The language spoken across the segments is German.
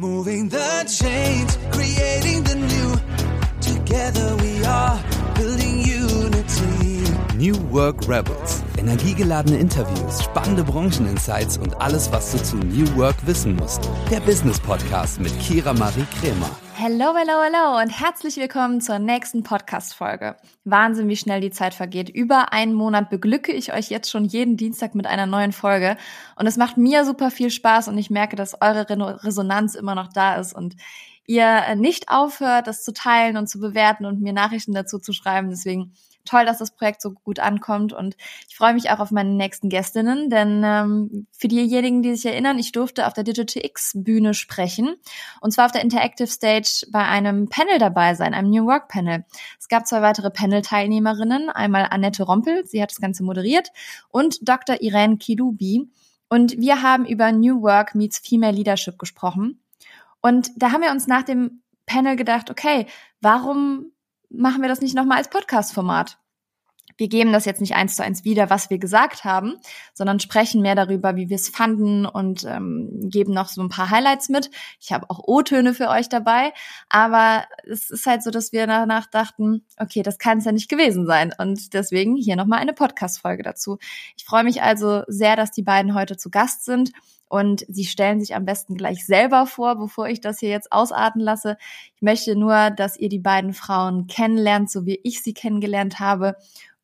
Moving the change, creating the new. Together we are building unity. New Work Rebels. Energiegeladene Interviews, spannende Brancheninsights und alles, was du zu New Work wissen musst. Der Business Podcast mit Kira Marie Kremer. Hello, hello, hello und herzlich willkommen zur nächsten Podcast-Folge. Wahnsinn, wie schnell die Zeit vergeht. Über einen Monat beglücke ich euch jetzt schon jeden Dienstag mit einer neuen Folge und es macht mir super viel Spaß und ich merke, dass eure Resonanz immer noch da ist und ihr nicht aufhört, das zu teilen und zu bewerten und mir Nachrichten dazu zu schreiben. Deswegen toll, dass das Projekt so gut ankommt und ich freue mich auch auf meine nächsten Gästinnen, denn ähm, für diejenigen, die sich erinnern, ich durfte auf der Digital X Bühne sprechen und zwar auf der Interactive Stage bei einem Panel dabei sein, einem New Work Panel. Es gab zwei weitere Panel-Teilnehmerinnen, einmal Annette Rompel, sie hat das Ganze moderiert und Dr. Irene Kilubi und wir haben über New Work meets Female Leadership gesprochen und da haben wir uns nach dem Panel gedacht, okay, warum machen wir das nicht nochmal als Podcast-Format? Wir geben das jetzt nicht eins zu eins wieder, was wir gesagt haben, sondern sprechen mehr darüber, wie wir es fanden und ähm, geben noch so ein paar Highlights mit. Ich habe auch O-Töne für euch dabei, aber es ist halt so, dass wir danach dachten, okay, das kann es ja nicht gewesen sein und deswegen hier nochmal eine Podcast-Folge dazu. Ich freue mich also sehr, dass die beiden heute zu Gast sind und sie stellen sich am besten gleich selber vor, bevor ich das hier jetzt ausarten lasse. Ich möchte nur, dass ihr die beiden Frauen kennenlernt, so wie ich sie kennengelernt habe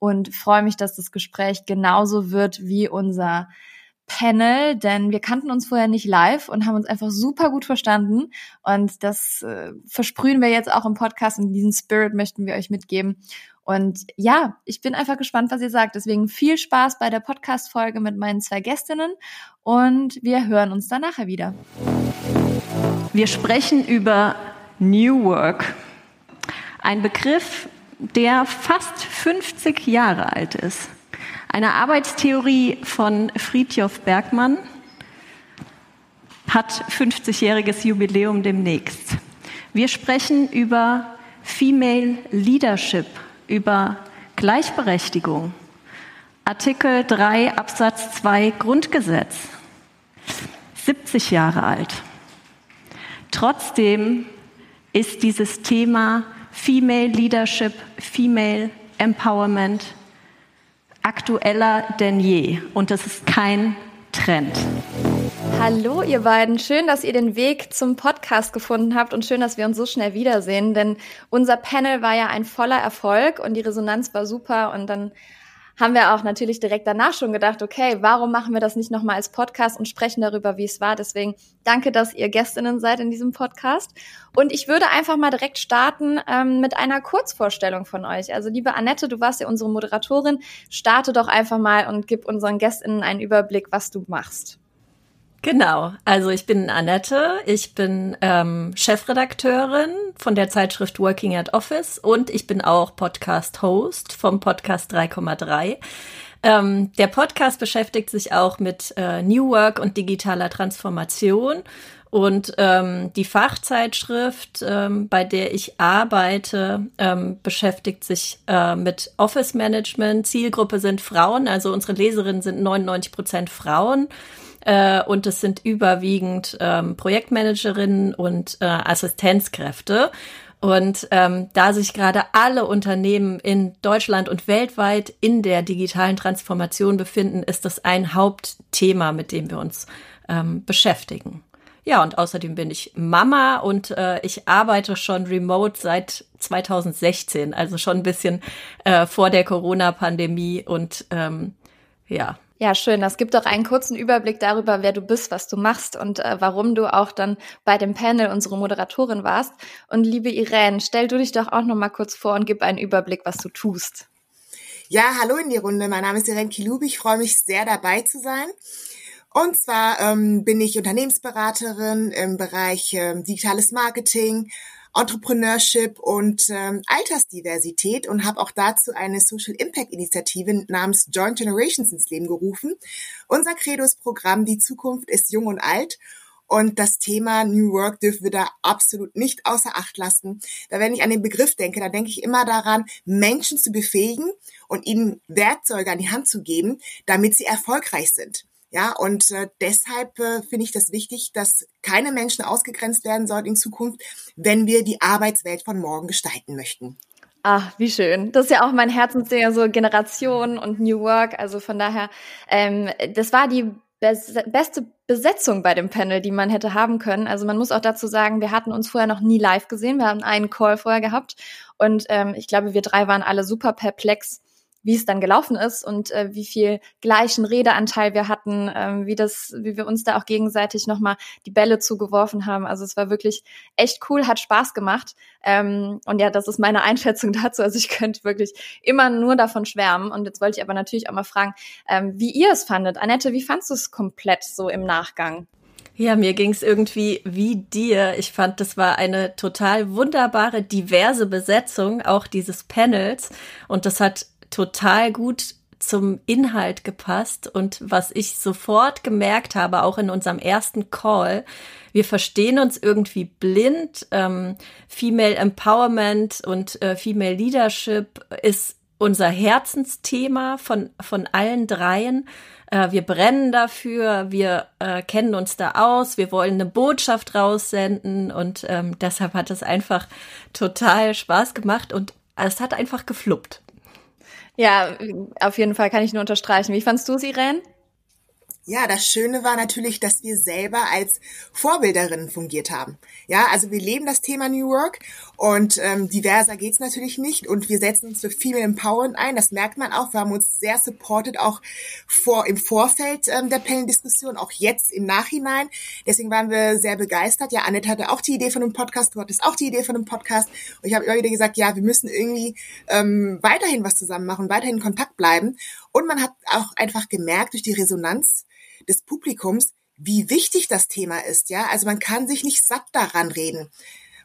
und freue mich, dass das Gespräch genauso wird wie unser Panel, denn wir kannten uns vorher nicht live und haben uns einfach super gut verstanden. Und das äh, versprühen wir jetzt auch im Podcast und diesen Spirit möchten wir euch mitgeben. Und ja, ich bin einfach gespannt, was ihr sagt. Deswegen viel Spaß bei der Podcast-Folge mit meinen zwei Gästinnen und wir hören uns dann nachher wieder. Wir sprechen über New Work. Ein Begriff, der fast 50 Jahre alt ist. Eine Arbeitstheorie von Friedjof Bergmann hat 50-jähriges Jubiläum demnächst. Wir sprechen über Female Leadership über Gleichberechtigung. Artikel 3 Absatz 2 Grundgesetz. 70 Jahre alt. Trotzdem ist dieses Thema Female Leadership, Female Empowerment aktueller denn je. Und das ist kein Trend. Hallo, ihr beiden. Schön, dass ihr den Weg zum Podcast gefunden habt und schön, dass wir uns so schnell wiedersehen, denn unser Panel war ja ein voller Erfolg und die Resonanz war super und dann haben wir auch natürlich direkt danach schon gedacht, okay, warum machen wir das nicht nochmal als Podcast und sprechen darüber, wie es war. Deswegen danke, dass ihr Gästinnen seid in diesem Podcast. Und ich würde einfach mal direkt starten ähm, mit einer Kurzvorstellung von euch. Also liebe Annette, du warst ja unsere Moderatorin. Starte doch einfach mal und gib unseren Gästinnen einen Überblick, was du machst. Genau, also ich bin Annette, ich bin ähm, Chefredakteurin von der Zeitschrift Working at Office und ich bin auch Podcast-Host vom Podcast 3,3. Ähm, der Podcast beschäftigt sich auch mit äh, New Work und digitaler Transformation. Und ähm, die Fachzeitschrift, ähm, bei der ich arbeite, ähm, beschäftigt sich äh, mit Office Management. Zielgruppe sind Frauen, also unsere Leserinnen sind 99 Prozent Frauen äh, und es sind überwiegend ähm, Projektmanagerinnen und äh, Assistenzkräfte. Und ähm, da sich gerade alle Unternehmen in Deutschland und weltweit in der digitalen Transformation befinden, ist das ein Hauptthema, mit dem wir uns ähm, beschäftigen. Ja, und außerdem bin ich Mama und äh, ich arbeite schon remote seit 2016, also schon ein bisschen äh, vor der Corona-Pandemie und ähm, ja, ja, schön. Das gibt doch einen kurzen Überblick darüber, wer du bist, was du machst und äh, warum du auch dann bei dem Panel unsere Moderatorin warst. Und liebe Irene, stell du dich doch auch noch mal kurz vor und gib einen Überblick, was du tust. Ja, hallo in die Runde. Mein Name ist Irene Kilubi. Ich freue mich sehr dabei zu sein. Und zwar ähm, bin ich Unternehmensberaterin im Bereich ähm, digitales Marketing, Entrepreneurship und ähm, Altersdiversität und habe auch dazu eine Social Impact Initiative namens Joint Generations ins Leben gerufen. Unser Credos-Programm Die Zukunft ist jung und alt. Und das Thema New Work dürfen wir da absolut nicht außer Acht lassen. Da wenn ich an den Begriff denke, da denke ich immer daran, Menschen zu befähigen und ihnen Werkzeuge an die Hand zu geben, damit sie erfolgreich sind. Ja, und äh, deshalb äh, finde ich das wichtig, dass keine Menschen ausgegrenzt werden sollten in Zukunft, wenn wir die Arbeitswelt von morgen gestalten möchten. Ah, wie schön. Das ist ja auch mein Herzensding, so Generation und New Work. Also von daher, ähm, das war die beste Besetzung bei dem Panel, die man hätte haben können. Also man muss auch dazu sagen, wir hatten uns vorher noch nie live gesehen. Wir haben einen Call vorher gehabt und ähm, ich glaube, wir drei waren alle super perplex, wie es dann gelaufen ist und äh, wie viel gleichen Redeanteil wir hatten, ähm, wie das, wie wir uns da auch gegenseitig nochmal die Bälle zugeworfen haben. Also es war wirklich echt cool, hat Spaß gemacht. Ähm, und ja, das ist meine Einschätzung dazu. Also ich könnte wirklich immer nur davon schwärmen. Und jetzt wollte ich aber natürlich auch mal fragen, ähm, wie ihr es fandet. Annette, wie fandst du es komplett so im Nachgang? Ja, mir ging's irgendwie wie dir. Ich fand, das war eine total wunderbare, diverse Besetzung auch dieses Panels. Und das hat total gut zum Inhalt gepasst und was ich sofort gemerkt habe, auch in unserem ersten Call, wir verstehen uns irgendwie blind. Ähm, Female Empowerment und äh, Female Leadership ist unser Herzensthema von, von allen dreien. Äh, wir brennen dafür, wir äh, kennen uns da aus, wir wollen eine Botschaft raussenden und ähm, deshalb hat es einfach total Spaß gemacht und es hat einfach gefluppt. Ja, auf jeden Fall kann ich nur unterstreichen. Wie fandst du es, Irene? Ja, das Schöne war natürlich, dass wir selber als Vorbilderinnen fungiert haben. Ja, also wir leben das Thema New Work und ähm, diverser geht's natürlich nicht und wir setzen uns für Female Empowerment ein. Das merkt man auch. Wir haben uns sehr supported, auch vor im Vorfeld ähm, der Panel-Diskussion, auch jetzt im Nachhinein. Deswegen waren wir sehr begeistert. Ja, Annette hatte auch die Idee von einem Podcast, du hattest auch die Idee von einem Podcast und ich habe immer wieder gesagt, ja, wir müssen irgendwie ähm, weiterhin was zusammen machen, weiterhin in Kontakt bleiben. Und man hat auch einfach gemerkt durch die Resonanz, des Publikums, wie wichtig das Thema ist. Ja, also man kann sich nicht satt daran reden.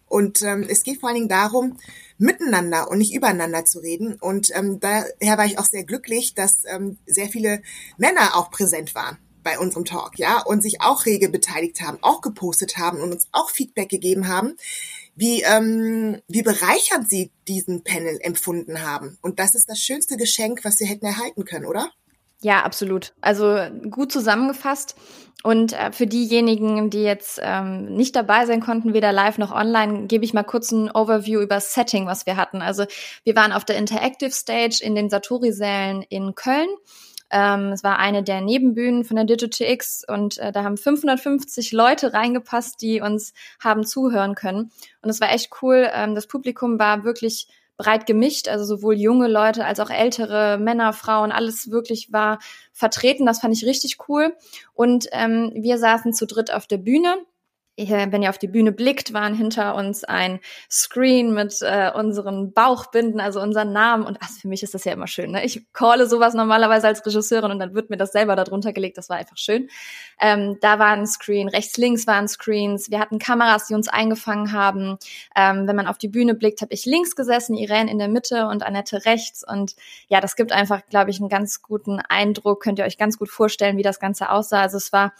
Und ähm, es geht vor allen Dingen darum, miteinander und nicht übereinander zu reden. Und ähm, daher war ich auch sehr glücklich, dass ähm, sehr viele Männer auch präsent waren bei unserem Talk, ja, und sich auch rege beteiligt haben, auch gepostet haben und uns auch Feedback gegeben haben, wie, ähm, wie bereichernd sie diesen Panel empfunden haben. Und das ist das schönste Geschenk, was wir hätten erhalten können, oder? Ja, absolut. Also gut zusammengefasst. Und äh, für diejenigen, die jetzt ähm, nicht dabei sein konnten, weder live noch online, gebe ich mal kurz ein Overview über das Setting, was wir hatten. Also wir waren auf der Interactive Stage in den Satori-Sälen in Köln. Ähm, es war eine der Nebenbühnen von der Digital X und äh, da haben 550 Leute reingepasst, die uns haben zuhören können. Und es war echt cool. Ähm, das Publikum war wirklich breit gemischt, also sowohl junge Leute als auch ältere Männer, Frauen, alles wirklich war vertreten. Das fand ich richtig cool. Und ähm, wir saßen zu dritt auf der Bühne wenn ihr auf die Bühne blickt, waren hinter uns ein Screen mit äh, unseren Bauchbinden, also unseren Namen. Und ach, für mich ist das ja immer schön. Ne? Ich calle sowas normalerweise als Regisseurin und dann wird mir das selber darunter gelegt. Das war einfach schön. Ähm, da war ein Screen, rechts, links waren Screens. Wir hatten Kameras, die uns eingefangen haben. Ähm, wenn man auf die Bühne blickt, habe ich links gesessen, Irene in der Mitte und Annette rechts. Und ja, das gibt einfach, glaube ich, einen ganz guten Eindruck. Könnt ihr euch ganz gut vorstellen, wie das Ganze aussah. Also es war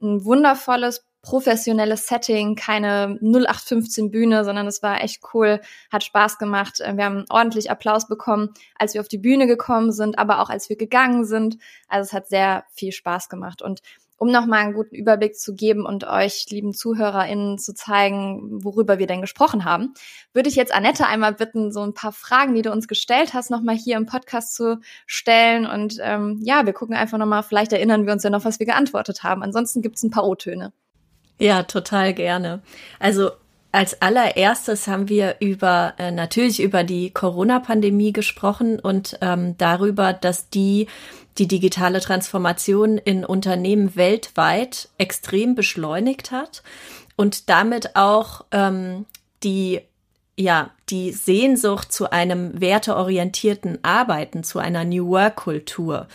ein wundervolles professionelles Setting, keine 0815 Bühne, sondern es war echt cool, hat Spaß gemacht. Äh, wir haben ordentlich Applaus bekommen, als wir auf die Bühne gekommen sind, aber auch als wir gegangen sind. Also es hat sehr viel Spaß gemacht und um nochmal einen guten Überblick zu geben und euch, lieben ZuhörerInnen, zu zeigen, worüber wir denn gesprochen haben, würde ich jetzt Annette einmal bitten, so ein paar Fragen, die du uns gestellt hast, nochmal hier im Podcast zu stellen. Und ähm, ja, wir gucken einfach nochmal, vielleicht erinnern wir uns ja noch, was wir geantwortet haben. Ansonsten gibt's ein paar O-Töne. Ja, total gerne. Also als allererstes haben wir über äh, natürlich über die Corona-Pandemie gesprochen und ähm, darüber, dass die die digitale Transformation in Unternehmen weltweit extrem beschleunigt hat und damit auch ähm, die ja die Sehnsucht zu einem werteorientierten Arbeiten, zu einer New Work Kultur.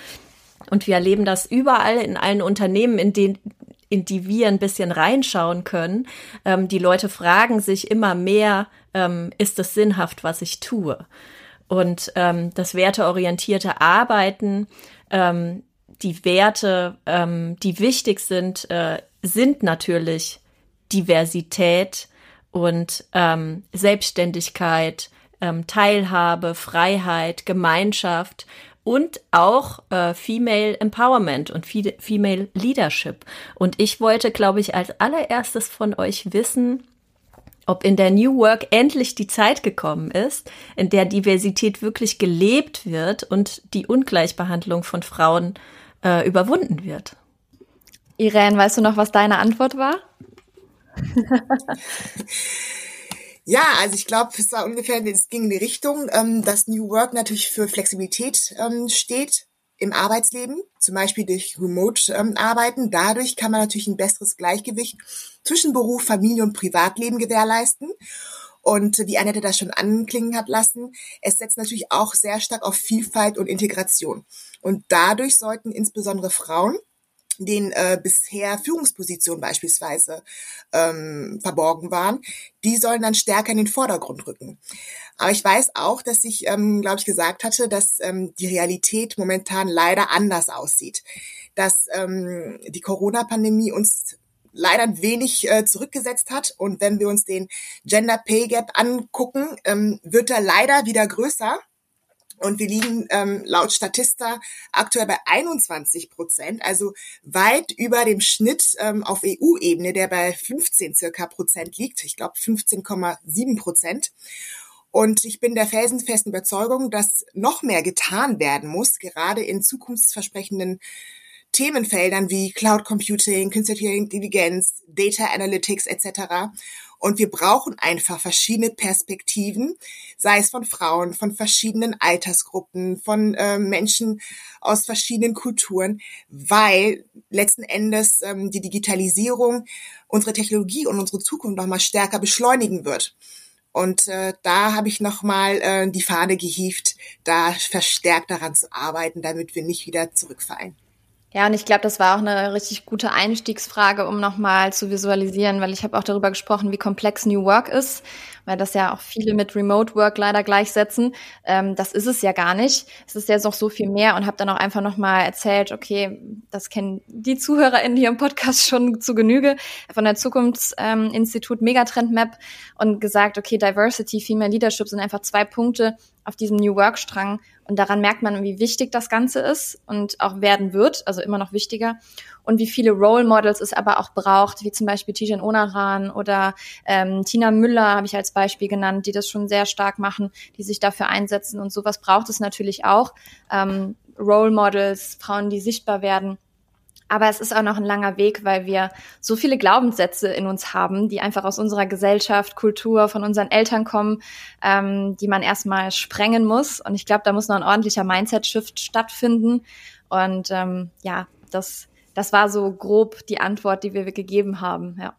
Und wir erleben das überall in allen Unternehmen, in denen in die wir ein bisschen reinschauen können. Ähm, die Leute fragen sich immer mehr, ähm, ist es sinnhaft, was ich tue? Und ähm, das werteorientierte Arbeiten, ähm, die Werte, ähm, die wichtig sind, äh, sind natürlich Diversität und ähm, Selbstständigkeit, Teilhabe, Freiheit, Gemeinschaft und auch äh, Female Empowerment und Female Leadership. Und ich wollte, glaube ich, als allererstes von euch wissen, ob in der New Work endlich die Zeit gekommen ist, in der Diversität wirklich gelebt wird und die Ungleichbehandlung von Frauen äh, überwunden wird. Irene, weißt du noch, was deine Antwort war? Ja, also ich glaube, es war ungefähr, es ging in die Richtung, ähm, dass New Work natürlich für Flexibilität ähm, steht im Arbeitsleben, zum Beispiel durch Remote-Arbeiten. Ähm, Dadurch kann man natürlich ein besseres Gleichgewicht zwischen Beruf, Familie und Privatleben gewährleisten. Und wie Annette das schon anklingen hat lassen, es setzt natürlich auch sehr stark auf Vielfalt und Integration. Und dadurch sollten insbesondere Frauen den äh, bisher Führungspositionen beispielsweise ähm, verborgen waren, die sollen dann stärker in den Vordergrund rücken. Aber ich weiß auch, dass ich, ähm, glaube ich, gesagt hatte, dass ähm, die Realität momentan leider anders aussieht. Dass ähm, die Corona-Pandemie uns leider ein wenig äh, zurückgesetzt hat. Und wenn wir uns den Gender Pay Gap angucken, ähm, wird er leider wieder größer. Und wir liegen ähm, laut Statista aktuell bei 21 Prozent, also weit über dem Schnitt ähm, auf EU-Ebene, der bei 15 circa Prozent liegt. Ich glaube 15,7 Prozent. Und ich bin der felsenfesten Überzeugung, dass noch mehr getan werden muss, gerade in zukunftsversprechenden Themenfeldern wie Cloud Computing, künstliche Intelligenz, Data Analytics etc. Und wir brauchen einfach verschiedene Perspektiven, sei es von Frauen, von verschiedenen Altersgruppen, von äh, Menschen aus verschiedenen Kulturen, weil letzten Endes ähm, die Digitalisierung unsere Technologie und unsere Zukunft nochmal stärker beschleunigen wird. Und äh, da habe ich nochmal äh, die Fahne gehieft, da verstärkt daran zu arbeiten, damit wir nicht wieder zurückfallen. Ja, und ich glaube, das war auch eine richtig gute Einstiegsfrage, um nochmal zu visualisieren, weil ich habe auch darüber gesprochen, wie komplex New Work ist, weil das ja auch viele mit Remote Work leider gleichsetzen. Ähm, das ist es ja gar nicht. Es ist jetzt noch so viel mehr und habe dann auch einfach nochmal erzählt, okay, das kennen die ZuhörerInnen hier im Podcast schon zu Genüge, von der Zukunftsinstitut ähm, Megatrend Map und gesagt, okay, Diversity, Female Leadership sind einfach zwei Punkte auf diesem New Work-Strang und daran merkt man, wie wichtig das Ganze ist und auch werden wird, also immer noch wichtiger. Und wie viele Role Models es aber auch braucht, wie zum Beispiel Tijan Onaran oder ähm, Tina Müller habe ich als Beispiel genannt, die das schon sehr stark machen, die sich dafür einsetzen. Und sowas braucht es natürlich auch. Ähm, Role Models, Frauen, die sichtbar werden. Aber es ist auch noch ein langer Weg, weil wir so viele Glaubenssätze in uns haben, die einfach aus unserer Gesellschaft, Kultur, von unseren Eltern kommen, ähm, die man erstmal sprengen muss. Und ich glaube, da muss noch ein ordentlicher Mindset-Shift stattfinden. Und ähm, ja, das, das war so grob die Antwort, die wir gegeben haben, ja.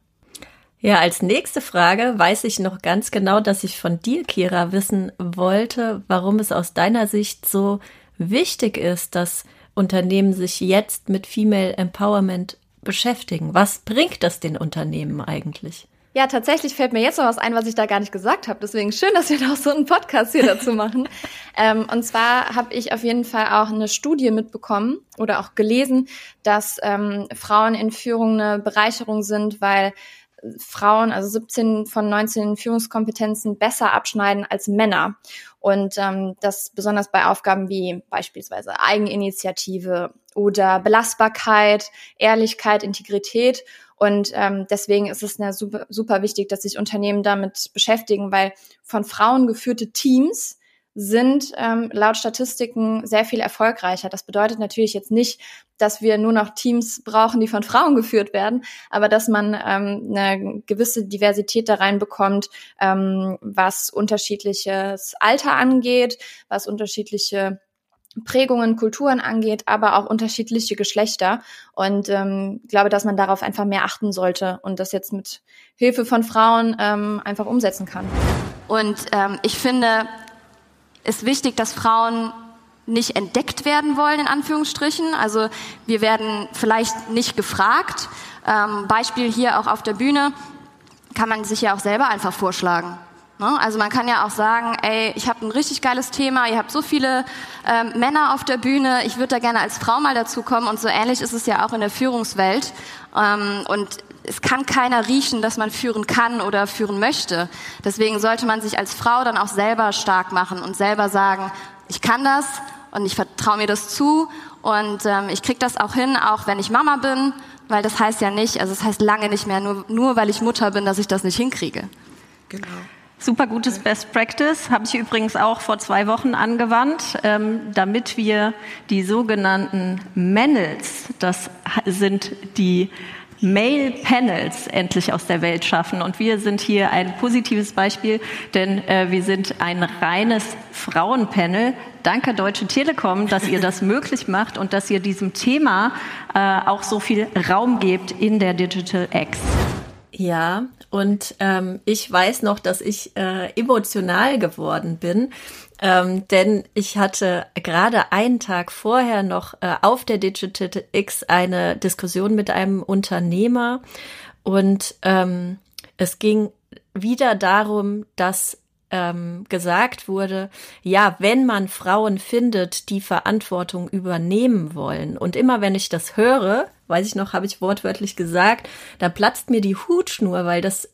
Ja, als nächste Frage weiß ich noch ganz genau, dass ich von dir, Kira, wissen wollte, warum es aus deiner Sicht so wichtig ist, dass Unternehmen sich jetzt mit Female Empowerment beschäftigen? Was bringt das den Unternehmen eigentlich? Ja, tatsächlich fällt mir jetzt noch was ein, was ich da gar nicht gesagt habe. Deswegen schön, dass wir noch so einen Podcast hier dazu machen. ähm, und zwar habe ich auf jeden Fall auch eine Studie mitbekommen oder auch gelesen, dass ähm, Frauen in Führung eine Bereicherung sind, weil Frauen, also 17 von 19 Führungskompetenzen besser abschneiden als Männer. Und ähm, das besonders bei Aufgaben wie beispielsweise Eigeninitiative oder Belastbarkeit, Ehrlichkeit, Integrität. Und ähm, deswegen ist es super, super wichtig, dass sich Unternehmen damit beschäftigen, weil von Frauen geführte Teams sind ähm, laut Statistiken sehr viel erfolgreicher. Das bedeutet natürlich jetzt nicht, dass wir nur noch Teams brauchen, die von Frauen geführt werden, aber dass man ähm, eine gewisse Diversität da reinbekommt, ähm, was unterschiedliches Alter angeht, was unterschiedliche Prägungen, Kulturen angeht, aber auch unterschiedliche Geschlechter. Und ähm, glaube, dass man darauf einfach mehr achten sollte und das jetzt mit Hilfe von Frauen ähm, einfach umsetzen kann. Und ähm, ich finde, ist wichtig, dass Frauen nicht entdeckt werden wollen, in Anführungsstrichen. Also wir werden vielleicht nicht gefragt. Ähm, Beispiel hier auch auf der Bühne kann man sich ja auch selber einfach vorschlagen. Ne? Also man kann ja auch sagen, ey, ich habe ein richtig geiles Thema, ihr habt so viele ähm, Männer auf der Bühne, ich würde da gerne als Frau mal dazu kommen und so ähnlich ist es ja auch in der Führungswelt. Ähm, und es kann keiner riechen, dass man führen kann oder führen möchte. Deswegen sollte man sich als Frau dann auch selber stark machen und selber sagen, ich kann das und ich vertraue mir das zu und ähm, ich kriege das auch hin, auch wenn ich Mama bin, weil das heißt ja nicht, also es das heißt lange nicht mehr, nur, nur weil ich Mutter bin, dass ich das nicht hinkriege. Genau. Super gutes Best Practice, habe ich übrigens auch vor zwei Wochen angewandt, ähm, damit wir die sogenannten Manels, das sind die Male Panels endlich aus der Welt schaffen. Und wir sind hier ein positives Beispiel, denn äh, wir sind ein reines Frauenpanel. Danke Deutsche Telekom, dass ihr das möglich macht und dass ihr diesem Thema äh, auch so viel Raum gebt in der Digital X. Ja, und ähm, ich weiß noch, dass ich äh, emotional geworden bin, ähm, denn ich hatte gerade einen Tag vorher noch äh, auf der Digital X eine Diskussion mit einem Unternehmer und ähm, es ging wieder darum, dass ähm, gesagt wurde, ja, wenn man Frauen findet, die Verantwortung übernehmen wollen. Und immer wenn ich das höre, weiß ich noch, habe ich wortwörtlich gesagt, da platzt mir die Hutschnur, weil das,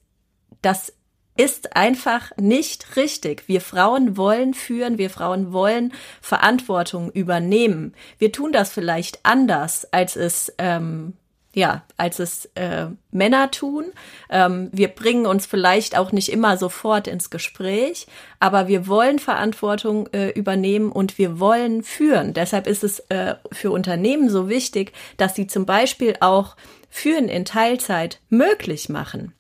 das ist einfach nicht richtig. Wir Frauen wollen führen, wir Frauen wollen Verantwortung übernehmen. Wir tun das vielleicht anders, als es ähm, ja, als es äh, Männer tun. Ähm, wir bringen uns vielleicht auch nicht immer sofort ins Gespräch, aber wir wollen Verantwortung äh, übernehmen und wir wollen führen. Deshalb ist es äh, für Unternehmen so wichtig, dass sie zum Beispiel auch Führen in Teilzeit möglich machen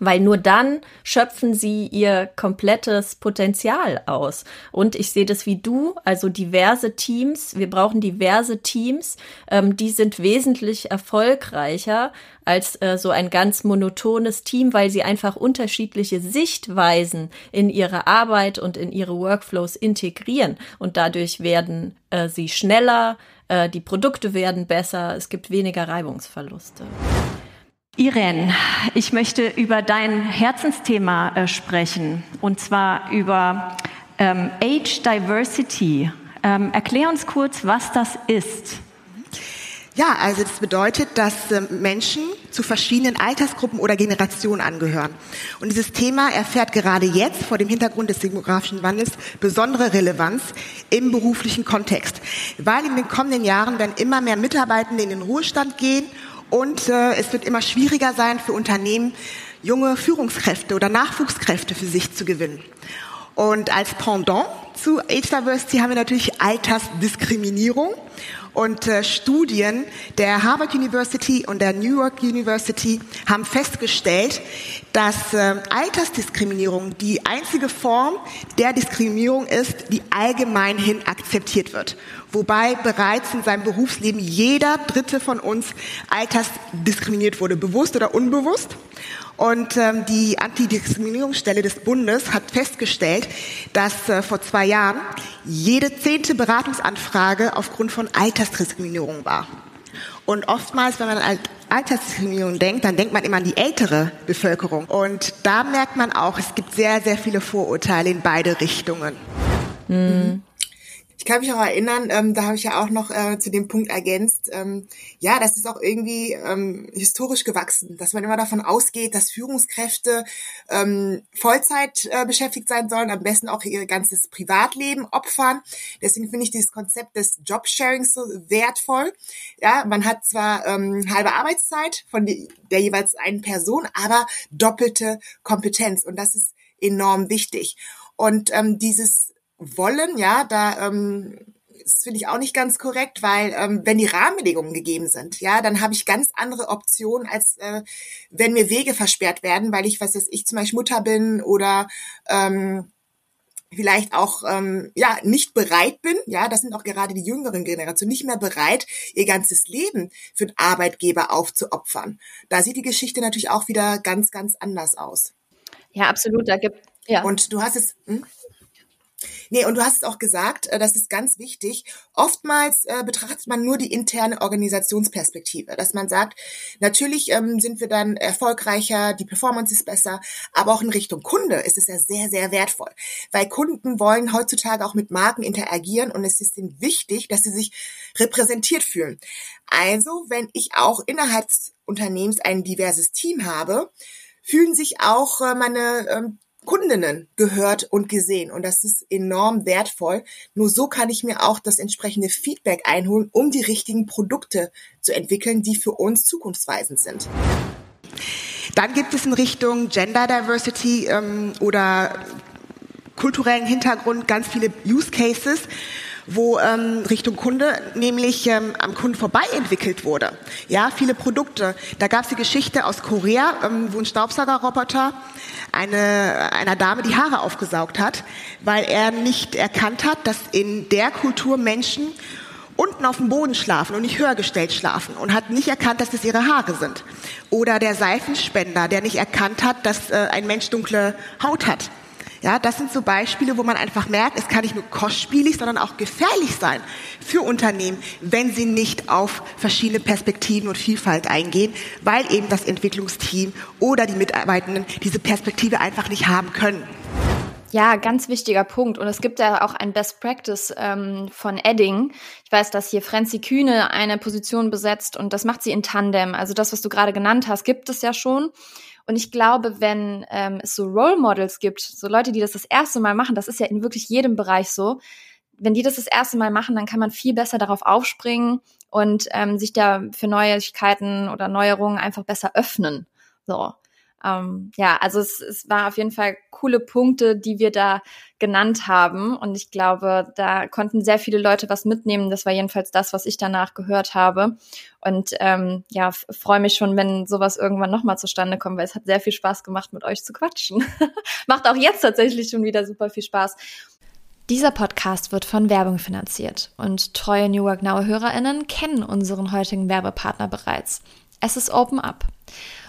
weil nur dann schöpfen sie ihr komplettes Potenzial aus. Und ich sehe das wie du, also diverse Teams, wir brauchen diverse Teams, ähm, die sind wesentlich erfolgreicher als äh, so ein ganz monotones Team, weil sie einfach unterschiedliche Sichtweisen in ihre Arbeit und in ihre Workflows integrieren. Und dadurch werden äh, sie schneller, äh, die Produkte werden besser, es gibt weniger Reibungsverluste. Irene, ich möchte über dein Herzensthema äh, sprechen, und zwar über ähm, Age Diversity. Ähm, erklär uns kurz, was das ist. Ja, also das bedeutet, dass äh, Menschen zu verschiedenen Altersgruppen oder Generationen angehören. Und dieses Thema erfährt gerade jetzt vor dem Hintergrund des demografischen Wandels besondere Relevanz im beruflichen Kontext, weil in den kommenden Jahren werden immer mehr Mitarbeitende in den Ruhestand gehen und äh, es wird immer schwieriger sein für Unternehmen, junge Führungskräfte oder Nachwuchskräfte für sich zu gewinnen. Und als Pendant zu Age Diversity haben wir natürlich Altersdiskriminierung und äh, Studien der Harvard University und der New York University haben festgestellt, dass äh, Altersdiskriminierung die einzige Form der Diskriminierung ist, die allgemeinhin akzeptiert wird. Wobei bereits in seinem Berufsleben jeder Dritte von uns altersdiskriminiert wurde, bewusst oder unbewusst. Und ähm, die Antidiskriminierungsstelle des Bundes hat festgestellt, dass äh, vor zwei Jahren jede zehnte Beratungsanfrage aufgrund von Altersdiskriminierung war. Und oftmals, wenn man an Altersdiskriminierung denkt, dann denkt man immer an die ältere Bevölkerung. Und da merkt man auch, es gibt sehr, sehr viele Vorurteile in beide Richtungen. Mhm. Ich kann mich auch erinnern, ähm, da habe ich ja auch noch äh, zu dem Punkt ergänzt, ähm, ja, das ist auch irgendwie ähm, historisch gewachsen, dass man immer davon ausgeht, dass Führungskräfte ähm, Vollzeit äh, beschäftigt sein sollen, am besten auch ihr ganzes Privatleben opfern. Deswegen finde ich dieses Konzept des Jobsharings so wertvoll. Ja, man hat zwar ähm, halbe Arbeitszeit von die, der jeweils einen Person, aber doppelte Kompetenz und das ist enorm wichtig. Und ähm, dieses wollen, ja, da ähm, das finde ich auch nicht ganz korrekt, weil ähm, wenn die Rahmenbedingungen gegeben sind, ja, dann habe ich ganz andere Optionen, als äh, wenn mir Wege versperrt werden, weil ich, was weiß ich, zum Beispiel Mutter bin oder ähm, vielleicht auch ähm, ja nicht bereit bin, ja, das sind auch gerade die jüngeren Generationen nicht mehr bereit, ihr ganzes Leben für den Arbeitgeber aufzuopfern. Da sieht die Geschichte natürlich auch wieder ganz, ganz anders aus. Ja, absolut. Da gibt ja. Und du hast es. Hm? Nee, und du hast es auch gesagt, äh, das ist ganz wichtig. Oftmals äh, betrachtet man nur die interne Organisationsperspektive, dass man sagt, natürlich ähm, sind wir dann erfolgreicher, die Performance ist besser, aber auch in Richtung Kunde ist es ja sehr, sehr wertvoll, weil Kunden wollen heutzutage auch mit Marken interagieren und es ist ihnen wichtig, dass sie sich repräsentiert fühlen. Also, wenn ich auch innerhalb des Unternehmens ein diverses Team habe, fühlen sich auch äh, meine ähm, Kundinnen gehört und gesehen. Und das ist enorm wertvoll. Nur so kann ich mir auch das entsprechende Feedback einholen, um die richtigen Produkte zu entwickeln, die für uns zukunftsweisend sind. Dann gibt es in Richtung Gender Diversity ähm, oder kulturellen Hintergrund ganz viele Use Cases, wo ähm, Richtung Kunde nämlich ähm, am Kunden vorbei entwickelt wurde. Ja, viele Produkte. Da gab es die Geschichte aus Korea, ähm, wo ein Staubsaugerroboter eine, einer Dame die Haare aufgesaugt hat, weil er nicht erkannt hat, dass in der Kultur Menschen unten auf dem Boden schlafen und nicht höher gestellt schlafen und hat nicht erkannt, dass das ihre Haare sind. Oder der Seifenspender, der nicht erkannt hat, dass äh, ein Mensch dunkle Haut hat. Ja, das sind so Beispiele, wo man einfach merkt, es kann nicht nur kostspielig, sondern auch gefährlich sein für Unternehmen, wenn sie nicht auf verschiedene Perspektiven und Vielfalt eingehen, weil eben das Entwicklungsteam oder die Mitarbeitenden diese Perspektive einfach nicht haben können. Ja, ganz wichtiger Punkt. Und es gibt ja auch ein Best Practice ähm, von Edding. Ich weiß, dass hier Franzi Kühne eine Position besetzt und das macht sie in Tandem. Also das, was du gerade genannt hast, gibt es ja schon. Und ich glaube, wenn ähm, es so Role Models gibt, so Leute, die das das erste Mal machen, das ist ja in wirklich jedem Bereich so, wenn die das das erste Mal machen, dann kann man viel besser darauf aufspringen und ähm, sich da für Neuigkeiten oder Neuerungen einfach besser öffnen. So. Ähm, ja, also es, es war auf jeden Fall coole Punkte, die wir da genannt haben. Und ich glaube, da konnten sehr viele Leute was mitnehmen. Das war jedenfalls das, was ich danach gehört habe. Und ähm, ja, freue mich schon, wenn sowas irgendwann nochmal zustande kommt, weil es hat sehr viel Spaß gemacht, mit euch zu quatschen. Macht auch jetzt tatsächlich schon wieder super viel Spaß. Dieser Podcast wird von Werbung finanziert und treue New Work Now HörerInnen kennen unseren heutigen Werbepartner bereits. Es ist Open Up.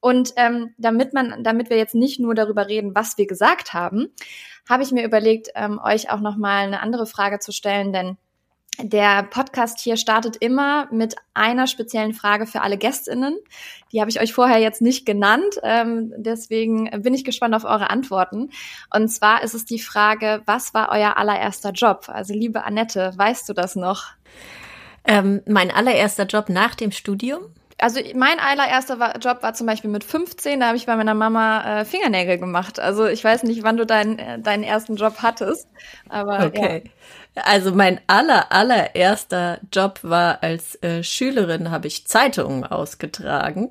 Und ähm, damit man, damit wir jetzt nicht nur darüber reden, was wir gesagt haben, habe ich mir überlegt, ähm, euch auch noch mal eine andere Frage zu stellen, denn der Podcast hier startet immer mit einer speziellen Frage für alle GästInnen. Die habe ich euch vorher jetzt nicht genannt. Ähm, deswegen bin ich gespannt auf eure Antworten. Und zwar ist es die Frage, was war euer allererster Job? Also liebe Annette, weißt du das noch? Ähm, mein allererster Job nach dem Studium? Also mein allererster Job war zum Beispiel mit 15, da habe ich bei meiner Mama äh, Fingernägel gemacht. Also ich weiß nicht, wann du deinen, äh, deinen ersten Job hattest, aber okay. Ja. Also mein aller, allererster Job war als äh, Schülerin, habe ich Zeitungen ausgetragen.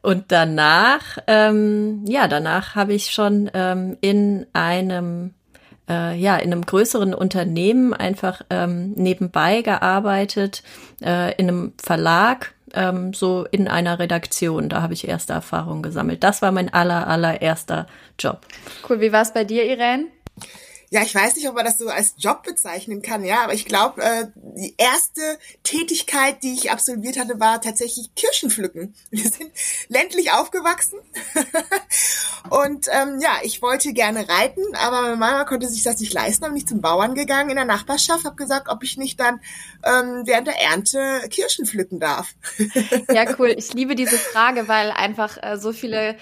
Und danach, ähm, ja, danach habe ich schon ähm, in einem äh, ja, in einem größeren Unternehmen einfach ähm, nebenbei gearbeitet, äh, in einem Verlag, ähm, so in einer Redaktion. Da habe ich erste Erfahrungen gesammelt. Das war mein aller, allererster Job. Cool. Wie war es bei dir, Irene? Ja, ich weiß nicht, ob man das so als Job bezeichnen kann, ja, aber ich glaube, äh, die erste Tätigkeit, die ich absolviert hatte, war tatsächlich Kirschenpflücken. Wir sind ländlich aufgewachsen und ähm, ja, ich wollte gerne reiten, aber meine Mama konnte sich das nicht leisten, habe mich zum Bauern gegangen in der Nachbarschaft, habe gesagt, ob ich nicht dann ähm, während der Ernte Kirschen pflücken darf. ja, cool. Ich liebe diese Frage, weil einfach äh, so viele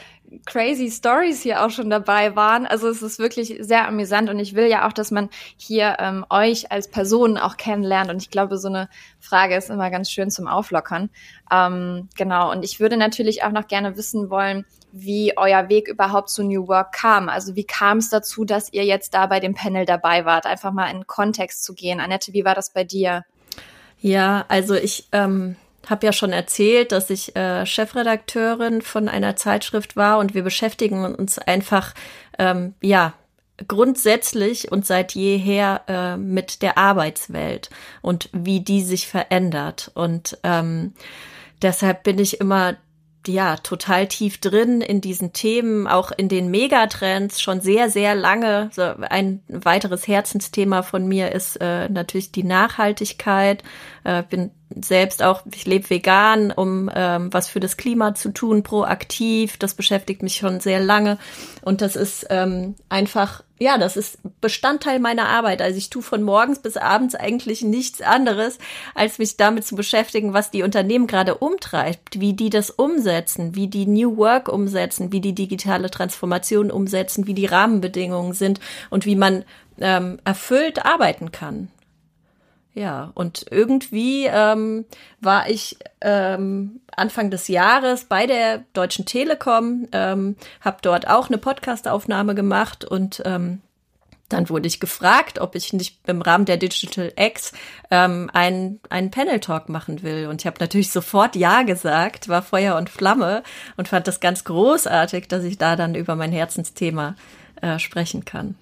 crazy Stories hier auch schon dabei waren. Also es ist wirklich sehr amüsant und ich will ja auch, dass man hier ähm, euch als Person auch kennenlernt. Und ich glaube, so eine Frage ist immer ganz schön zum Auflockern. Ähm, genau. Und ich würde natürlich auch noch gerne wissen wollen, wie euer Weg überhaupt zu New Work kam. Also wie kam es dazu, dass ihr jetzt da bei dem Panel dabei wart? Einfach mal in Kontext zu gehen. Annette, wie war das bei dir? Ja, also ich ähm, habe ja schon erzählt, dass ich äh, Chefredakteurin von einer Zeitschrift war und wir beschäftigen uns einfach, ähm, ja, grundsätzlich und seit jeher äh, mit der Arbeitswelt und wie die sich verändert. Und ähm, deshalb bin ich immer ja, total tief drin in diesen Themen, auch in den Megatrends schon sehr, sehr lange. So ein weiteres Herzensthema von mir ist äh, natürlich die Nachhaltigkeit. Äh, bin selbst auch, ich lebe vegan, um ähm, was für das Klima zu tun, proaktiv. Das beschäftigt mich schon sehr lange. Und das ist ähm, einfach, ja, das ist Bestandteil meiner Arbeit. Also ich tue von morgens bis abends eigentlich nichts anderes, als mich damit zu beschäftigen, was die Unternehmen gerade umtreibt, wie die das umsetzen, wie die New Work umsetzen, wie die digitale Transformation umsetzen, wie die Rahmenbedingungen sind und wie man ähm, erfüllt arbeiten kann. Ja, und irgendwie ähm, war ich ähm, Anfang des Jahres bei der Deutschen Telekom, ähm, habe dort auch eine Podcastaufnahme gemacht und ähm, dann wurde ich gefragt, ob ich nicht im Rahmen der Digital X ähm, einen, einen Panel-Talk machen will. Und ich habe natürlich sofort Ja gesagt, war Feuer und Flamme und fand das ganz großartig, dass ich da dann über mein Herzensthema äh, sprechen kann.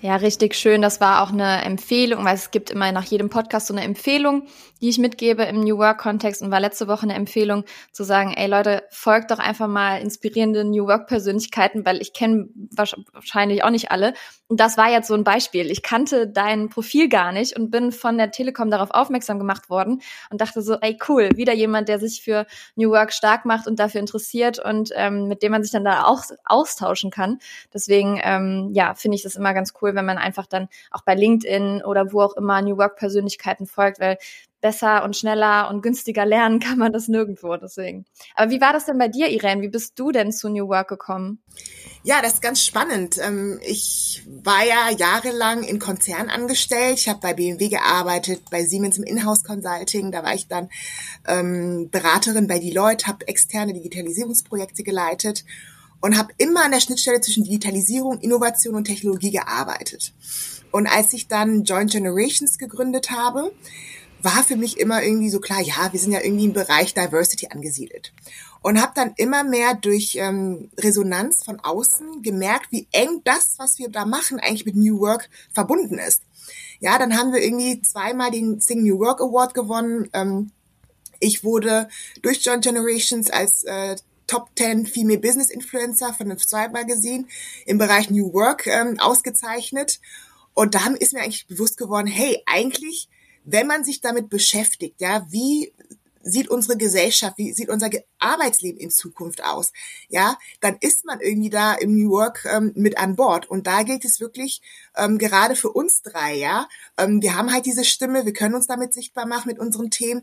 Ja, richtig schön. Das war auch eine Empfehlung, weil es gibt immer nach jedem Podcast so eine Empfehlung, die ich mitgebe im New Work Kontext und war letzte Woche eine Empfehlung zu sagen, ey Leute, folgt doch einfach mal inspirierende New Work Persönlichkeiten, weil ich kenne wahrscheinlich auch nicht alle. Und das war jetzt so ein Beispiel. Ich kannte dein Profil gar nicht und bin von der Telekom darauf aufmerksam gemacht worden und dachte so, ey cool, wieder jemand, der sich für New Work stark macht und dafür interessiert und ähm, mit dem man sich dann da auch austauschen kann. Deswegen, ähm, ja, finde ich das immer ganz cool, wenn man einfach dann auch bei LinkedIn oder wo auch immer New Work Persönlichkeiten folgt, weil besser und schneller und günstiger lernen kann man das nirgendwo. Deswegen. Aber wie war das denn bei dir, Irene? Wie bist du denn zu New Work gekommen? Ja, das ist ganz spannend. Ähm, ich war ja jahrelang in Konzernen angestellt. Ich habe bei BMW gearbeitet, bei Siemens im Inhouse Consulting. Da war ich dann ähm, Beraterin bei Deloitte, habe externe Digitalisierungsprojekte geleitet und habe immer an der Schnittstelle zwischen Digitalisierung, Innovation und Technologie gearbeitet. Und als ich dann Joint Generations gegründet habe, war für mich immer irgendwie so klar, ja, wir sind ja irgendwie im Bereich Diversity angesiedelt. Und habe dann immer mehr durch ähm, Resonanz von außen gemerkt, wie eng das, was wir da machen, eigentlich mit New Work verbunden ist. Ja, dann haben wir irgendwie zweimal den Sing New Work Award gewonnen. Ähm, ich wurde durch Joint Generations als äh, Top 10 Female Business Influencer von dem Stripe Magazine im Bereich New Work ähm, ausgezeichnet. Und da ist mir eigentlich bewusst geworden, hey, eigentlich wenn man sich damit beschäftigt, ja, wie sieht unsere Gesellschaft, wie sieht unser Arbeitsleben in Zukunft aus, ja, dann ist man irgendwie da im New York ähm, mit an Bord. Und da gilt es wirklich ähm, gerade für uns drei, ja. Ähm, wir haben halt diese Stimme, wir können uns damit sichtbar machen mit unseren Themen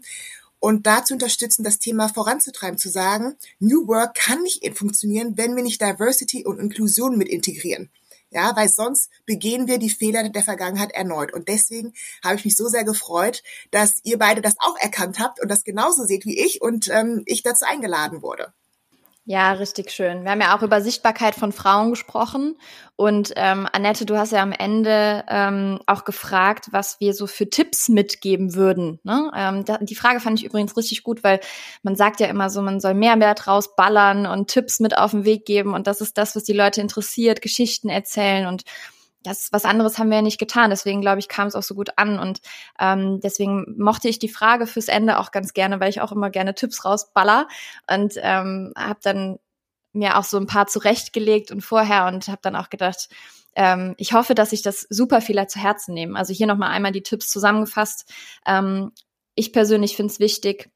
und da zu unterstützen, das Thema voranzutreiben, zu sagen, New Work kann nicht funktionieren, wenn wir nicht Diversity und Inklusion mit integrieren. Ja, weil sonst begehen wir die Fehler der Vergangenheit erneut. Und deswegen habe ich mich so sehr gefreut, dass ihr beide das auch erkannt habt und das genauso seht wie ich und ähm, ich dazu eingeladen wurde. Ja, richtig schön. Wir haben ja auch über Sichtbarkeit von Frauen gesprochen. Und ähm, Annette, du hast ja am Ende ähm, auch gefragt, was wir so für Tipps mitgeben würden. Ne? Ähm, da, die Frage fand ich übrigens richtig gut, weil man sagt ja immer so, man soll Mehrwert rausballern und Tipps mit auf den Weg geben. Und das ist das, was die Leute interessiert, Geschichten erzählen und das was anderes haben wir ja nicht getan. Deswegen glaube ich, kam es auch so gut an. Und ähm, deswegen mochte ich die Frage fürs Ende auch ganz gerne, weil ich auch immer gerne Tipps rausballer und ähm, habe dann mir auch so ein paar zurechtgelegt und vorher und habe dann auch gedacht, ähm, ich hoffe, dass ich das super viele zu Herzen nehme. Also hier nochmal einmal die Tipps zusammengefasst. Ähm, ich persönlich finde es wichtig,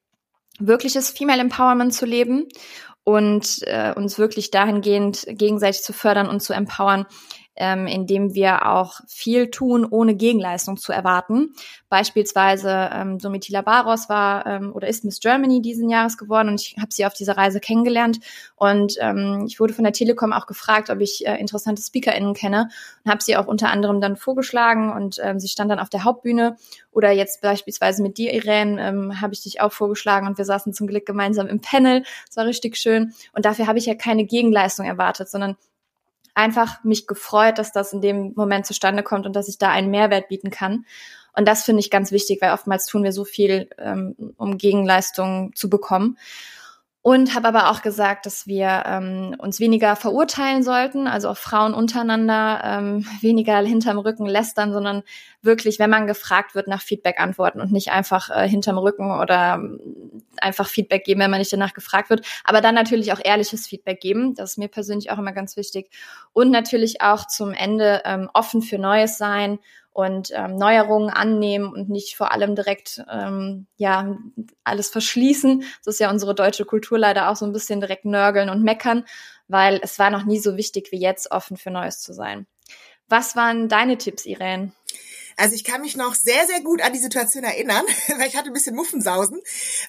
wirkliches Female Empowerment zu leben und äh, uns wirklich dahingehend gegenseitig zu fördern und zu empowern, ähm, indem wir auch viel tun, ohne Gegenleistung zu erwarten. Beispielsweise ähm, Domitila Baros war ähm, oder ist Miss Germany diesen Jahres geworden und ich habe sie auf dieser Reise kennengelernt und ähm, ich wurde von der Telekom auch gefragt, ob ich äh, interessante SpeakerInnen kenne und habe sie auch unter anderem dann vorgeschlagen und ähm, sie stand dann auf der Hauptbühne oder jetzt beispielsweise mit dir, Irene, ähm, habe ich dich auch vorgeschlagen und wir saßen zum Glück gemeinsam im Panel. Es war richtig schön und dafür habe ich ja keine Gegenleistung erwartet, sondern einfach mich gefreut, dass das in dem Moment zustande kommt und dass ich da einen Mehrwert bieten kann. Und das finde ich ganz wichtig, weil oftmals tun wir so viel, ähm, um Gegenleistungen zu bekommen. Und habe aber auch gesagt, dass wir ähm, uns weniger verurteilen sollten, also auch Frauen untereinander, ähm, weniger hinterm Rücken lästern, sondern wirklich, wenn man gefragt wird, nach Feedback antworten und nicht einfach äh, hinterm Rücken oder ähm, einfach Feedback geben, wenn man nicht danach gefragt wird. Aber dann natürlich auch ehrliches Feedback geben. Das ist mir persönlich auch immer ganz wichtig. Und natürlich auch zum Ende ähm, offen für Neues sein und ähm, Neuerungen annehmen und nicht vor allem direkt ähm, ja alles verschließen. Das ist ja unsere deutsche Kultur leider auch so ein bisschen direkt nörgeln und meckern, weil es war noch nie so wichtig wie jetzt, offen für Neues zu sein. Was waren deine Tipps, Irene? Also ich kann mich noch sehr, sehr gut an die Situation erinnern, weil ich hatte ein bisschen Muffensausen,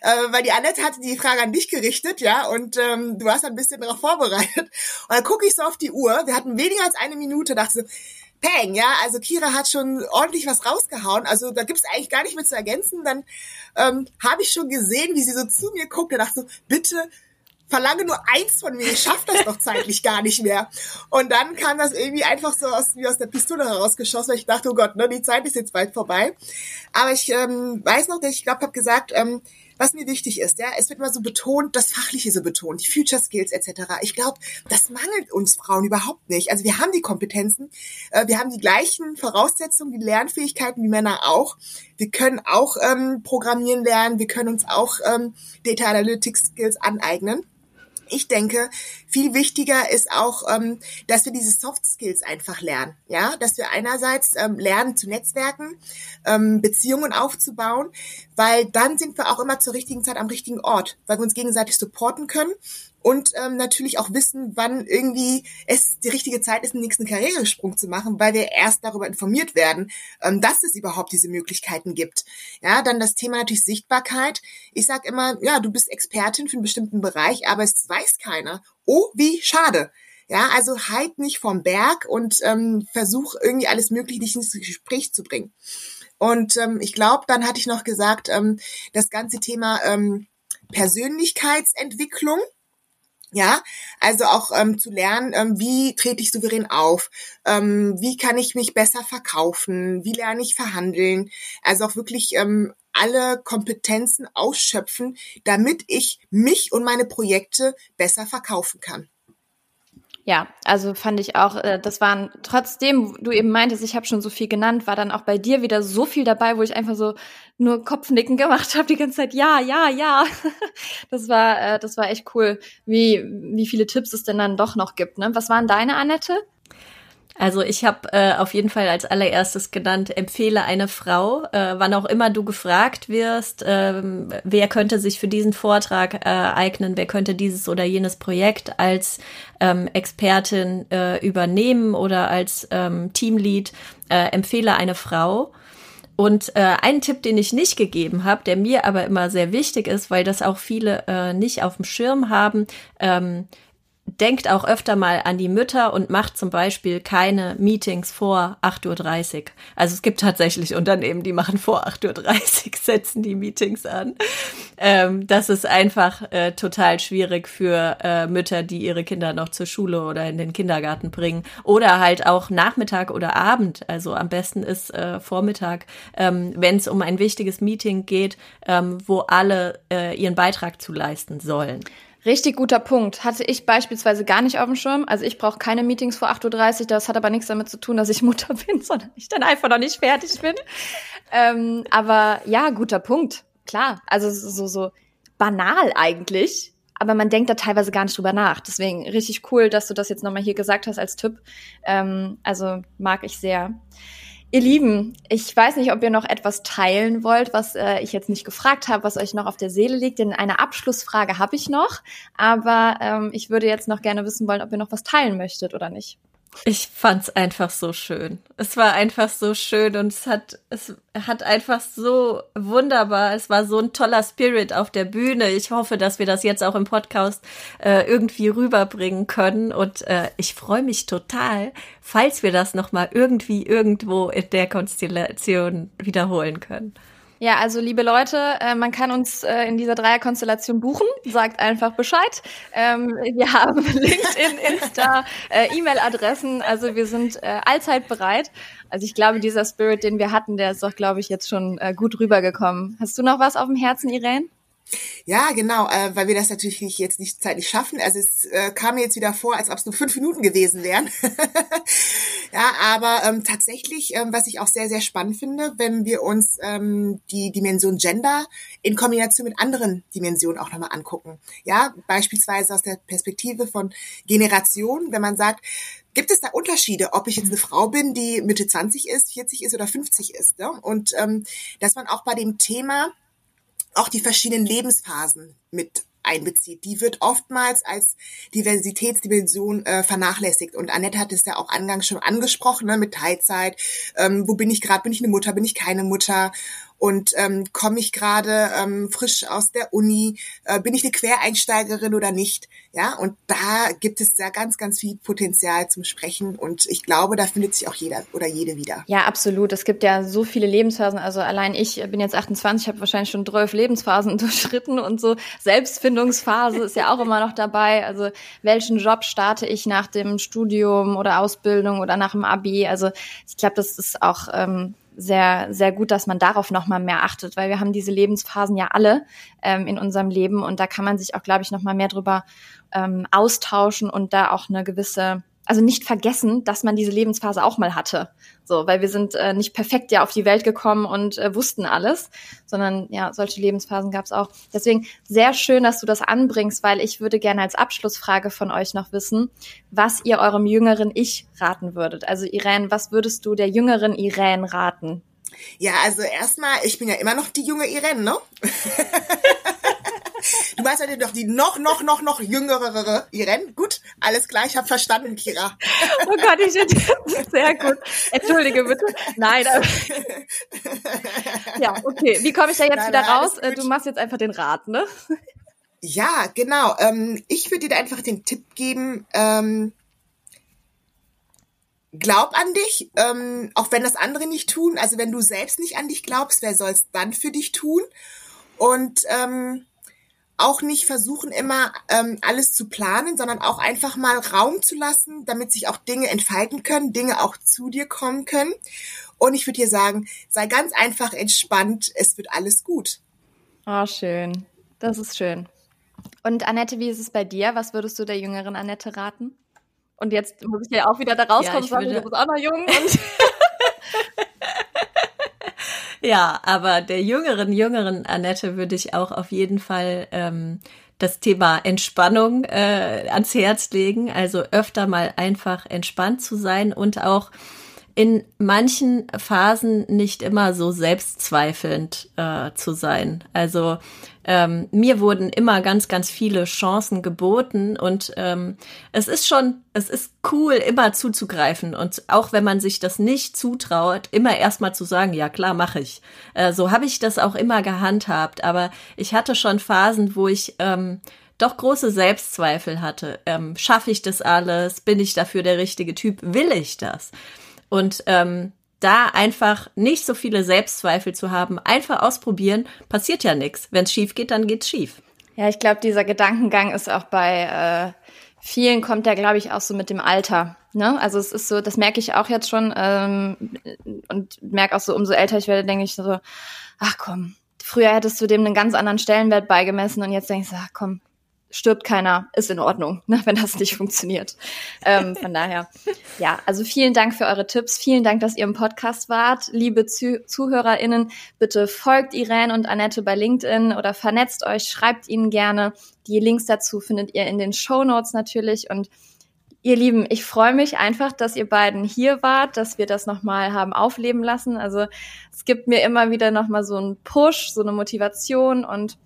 äh, weil die Annette hatte die Frage an dich gerichtet, ja, und ähm, du warst ein bisschen darauf vorbereitet. Und dann gucke ich so auf die Uhr, wir hatten weniger als eine Minute, dachte so, Peng, ja, also Kira hat schon ordentlich was rausgehauen, also da gibt's eigentlich gar nicht mehr zu ergänzen. Dann ähm, habe ich schon gesehen, wie sie so zu mir guckt und dachte so, bitte verlange nur eins von mir, ich schaff das doch zeitlich gar nicht mehr. Und dann kam das irgendwie einfach so aus, wie aus der Pistole herausgeschossen, weil ich dachte, oh Gott, ne, die Zeit ist jetzt bald vorbei. Aber ich ähm, weiß noch, ich glaube, habe gesagt, ähm, was mir wichtig ist, ja, es wird immer so betont, das Fachliche so betont, die Future Skills etc. Ich glaube, das mangelt uns Frauen überhaupt nicht. Also wir haben die Kompetenzen, äh, wir haben die gleichen Voraussetzungen, die Lernfähigkeiten wie Männer auch. Wir können auch ähm, programmieren lernen, wir können uns auch ähm, Data Analytics Skills aneignen ich denke, viel wichtiger ist auch, ähm, dass wir diese Soft Skills einfach lernen. Ja, dass wir einerseits ähm, lernen zu netzwerken, ähm, Beziehungen aufzubauen, weil dann sind wir auch immer zur richtigen Zeit am richtigen Ort, weil wir uns gegenseitig supporten können und ähm, natürlich auch wissen, wann irgendwie es die richtige Zeit ist, einen nächsten Karrieresprung zu machen, weil wir erst darüber informiert werden, ähm, dass es überhaupt diese Möglichkeiten gibt. Ja, dann das Thema natürlich Sichtbarkeit. Ich sage immer, ja, du bist Expertin für einen bestimmten Bereich, aber es weiß keiner. Oh, wie schade. Ja, also halt nicht vom Berg und ähm, versuch irgendwie alles Mögliche dich ins Gespräch zu bringen. Und ähm, ich glaube, dann hatte ich noch gesagt, ähm, das ganze Thema ähm, Persönlichkeitsentwicklung ja, also auch ähm, zu lernen, ähm, wie trete ich souverän auf, ähm, wie kann ich mich besser verkaufen, wie lerne ich verhandeln, also auch wirklich ähm, alle Kompetenzen ausschöpfen, damit ich mich und meine Projekte besser verkaufen kann. Ja, also fand ich auch, äh, das waren trotzdem, du eben meintest, ich habe schon so viel genannt, war dann auch bei dir wieder so viel dabei, wo ich einfach so nur Kopfnicken gemacht habe die ganze Zeit. Ja, ja, ja. Das war, äh, das war echt cool, wie wie viele Tipps es denn dann doch noch gibt. Ne? Was waren deine, Annette? Also ich habe äh, auf jeden Fall als allererstes genannt, empfehle eine Frau, äh, wann auch immer du gefragt wirst, äh, wer könnte sich für diesen Vortrag äh, eignen, wer könnte dieses oder jenes Projekt als ähm, Expertin äh, übernehmen oder als ähm, Teamlead, äh, empfehle eine Frau. Und äh, ein Tipp, den ich nicht gegeben habe, der mir aber immer sehr wichtig ist, weil das auch viele äh, nicht auf dem Schirm haben, ähm, denkt auch öfter mal an die Mütter und macht zum Beispiel keine Meetings vor 8.30 Uhr. Also es gibt tatsächlich Unternehmen, die machen vor 8.30 Uhr, setzen die Meetings an. Ähm, das ist einfach äh, total schwierig für äh, Mütter, die ihre Kinder noch zur Schule oder in den Kindergarten bringen. Oder halt auch Nachmittag oder Abend. Also am besten ist äh, Vormittag, ähm, wenn es um ein wichtiges Meeting geht, ähm, wo alle äh, ihren Beitrag zu leisten sollen. Richtig guter Punkt. Hatte ich beispielsweise gar nicht auf dem Schirm. Also ich brauche keine Meetings vor 8.30 Uhr. Das hat aber nichts damit zu tun, dass ich Mutter bin, sondern ich dann einfach noch nicht fertig bin. ähm, aber ja, guter Punkt. Klar. Also so, so banal eigentlich. Aber man denkt da teilweise gar nicht drüber nach. Deswegen richtig cool, dass du das jetzt nochmal hier gesagt hast als Tipp. Ähm, also mag ich sehr. Ihr Lieben, ich weiß nicht, ob ihr noch etwas teilen wollt, was äh, ich jetzt nicht gefragt habe, was euch noch auf der Seele liegt. Denn eine Abschlussfrage habe ich noch, aber ähm, ich würde jetzt noch gerne wissen wollen, ob ihr noch was teilen möchtet oder nicht. Ich fand's einfach so schön. Es war einfach so schön und es hat, es hat einfach so wunderbar. Es war so ein toller Spirit auf der Bühne. Ich hoffe, dass wir das jetzt auch im Podcast äh, irgendwie rüberbringen können und äh, ich freue mich total, falls wir das noch mal irgendwie irgendwo in der Konstellation wiederholen können. Ja, also liebe Leute, äh, man kann uns äh, in dieser Dreierkonstellation buchen. Sagt einfach Bescheid. Ähm, wir haben LinkedIn, Insta, äh, E-Mail-Adressen. Also wir sind äh, allzeit bereit. Also ich glaube, dieser Spirit, den wir hatten, der ist doch, glaube ich, jetzt schon äh, gut rübergekommen. Hast du noch was auf dem Herzen, Irene? Ja, genau, äh, weil wir das natürlich nicht, jetzt nicht zeitlich schaffen. Also es äh, kam mir jetzt wieder vor, als ob es nur fünf Minuten gewesen wären. ja, aber ähm, tatsächlich, ähm, was ich auch sehr, sehr spannend finde, wenn wir uns ähm, die Dimension Gender in Kombination mit anderen Dimensionen auch nochmal angucken. Ja, beispielsweise aus der Perspektive von Generation, wenn man sagt, Gibt es da Unterschiede, ob ich jetzt eine Frau bin, die Mitte 20 ist, 40 ist oder 50 ist? Ne? Und ähm, dass man auch bei dem Thema auch die verschiedenen Lebensphasen mit einbezieht. Die wird oftmals als Diversitätsdimension äh, vernachlässigt. Und Annette hat es ja auch angangs schon angesprochen, ne, mit Teilzeit. Ähm, wo bin ich gerade? Bin ich eine Mutter? Bin ich keine Mutter? Und ähm, komme ich gerade ähm, frisch aus der Uni, äh, bin ich eine Quereinsteigerin oder nicht? Ja, und da gibt es da ganz, ganz viel Potenzial zum Sprechen und ich glaube, da findet sich auch jeder oder jede wieder. Ja, absolut. Es gibt ja so viele Lebensphasen. Also allein ich bin jetzt 28, habe wahrscheinlich schon 12 Lebensphasen durchschritten und so Selbstfindungsphase ist ja auch immer noch dabei. Also welchen Job starte ich nach dem Studium oder Ausbildung oder nach dem Abi? Also ich glaube, das ist auch ähm, sehr, sehr gut, dass man darauf nochmal mehr achtet, weil wir haben diese Lebensphasen ja alle ähm, in unserem Leben und da kann man sich auch, glaube ich, nochmal mehr drüber ähm, austauschen und da auch eine gewisse also nicht vergessen, dass man diese Lebensphase auch mal hatte. So, weil wir sind äh, nicht perfekt ja auf die Welt gekommen und äh, wussten alles, sondern ja, solche Lebensphasen gab es auch. Deswegen sehr schön, dass du das anbringst, weil ich würde gerne als Abschlussfrage von euch noch wissen, was ihr eurem jüngeren Ich raten würdet. Also Irene, was würdest du der jüngeren Irene raten? Ja, also erstmal, ich bin ja immer noch die junge Irene, ne? Du meinst ja doch die noch, noch, noch, noch jüngere Irene. Gut, alles klar, ich habe verstanden, Kira. Oh Gott, ich sehr gut. Entschuldige bitte. Nein. Aber, ja, okay. Wie komme ich da jetzt nein, wieder nein, raus? Du machst jetzt einfach den Rat, ne? Ja, genau. Ähm, ich würde dir einfach den Tipp geben, ähm, glaub an dich, ähm, auch wenn das andere nicht tun. Also wenn du selbst nicht an dich glaubst, wer soll es dann für dich tun? Und ähm, auch nicht versuchen, immer ähm, alles zu planen, sondern auch einfach mal Raum zu lassen, damit sich auch Dinge entfalten können, Dinge auch zu dir kommen können. Und ich würde dir sagen, sei ganz einfach entspannt, es wird alles gut. Oh, schön. Das ist schön. Und Annette, wie ist es bei dir? Was würdest du der jüngeren Annette raten? Und jetzt muss ich ja auch wieder da rauskommen, ja, sagen, du bist auch noch jung. Ja, aber der jüngeren, jüngeren Annette würde ich auch auf jeden Fall ähm, das Thema Entspannung äh, ans Herz legen. Also öfter mal einfach entspannt zu sein und auch in manchen Phasen nicht immer so selbstzweifelnd äh, zu sein. Also ähm, mir wurden immer ganz, ganz viele Chancen geboten und ähm, es ist schon, es ist cool, immer zuzugreifen und auch wenn man sich das nicht zutraut, immer erstmal zu sagen, ja klar, mache ich. Äh, so habe ich das auch immer gehandhabt, aber ich hatte schon Phasen, wo ich ähm, doch große Selbstzweifel hatte. Ähm, Schaffe ich das alles? Bin ich dafür der richtige Typ? Will ich das? Und ähm, da einfach nicht so viele Selbstzweifel zu haben, einfach ausprobieren, passiert ja nichts. Wenn es schief geht, dann geht's schief. Ja, ich glaube, dieser Gedankengang ist auch bei äh, vielen kommt der, glaube ich, auch so mit dem Alter. Ne? Also es ist so, das merke ich auch jetzt schon ähm, und merke auch so, umso älter ich werde, denke ich so, ach komm, früher hättest du dem einen ganz anderen Stellenwert beigemessen und jetzt denke ich so, ach komm, stirbt keiner, ist in Ordnung, ne, wenn das nicht funktioniert. Ähm, von daher, ja, also vielen Dank für eure Tipps, vielen Dank, dass ihr im Podcast wart. Liebe Zuh ZuhörerInnen, bitte folgt Irene und Annette bei LinkedIn oder vernetzt euch, schreibt ihnen gerne. Die Links dazu findet ihr in den Show Notes natürlich und Ihr Lieben, ich freue mich einfach, dass ihr beiden hier wart, dass wir das nochmal haben aufleben lassen. Also es gibt mir immer wieder nochmal so einen Push, so eine Motivation und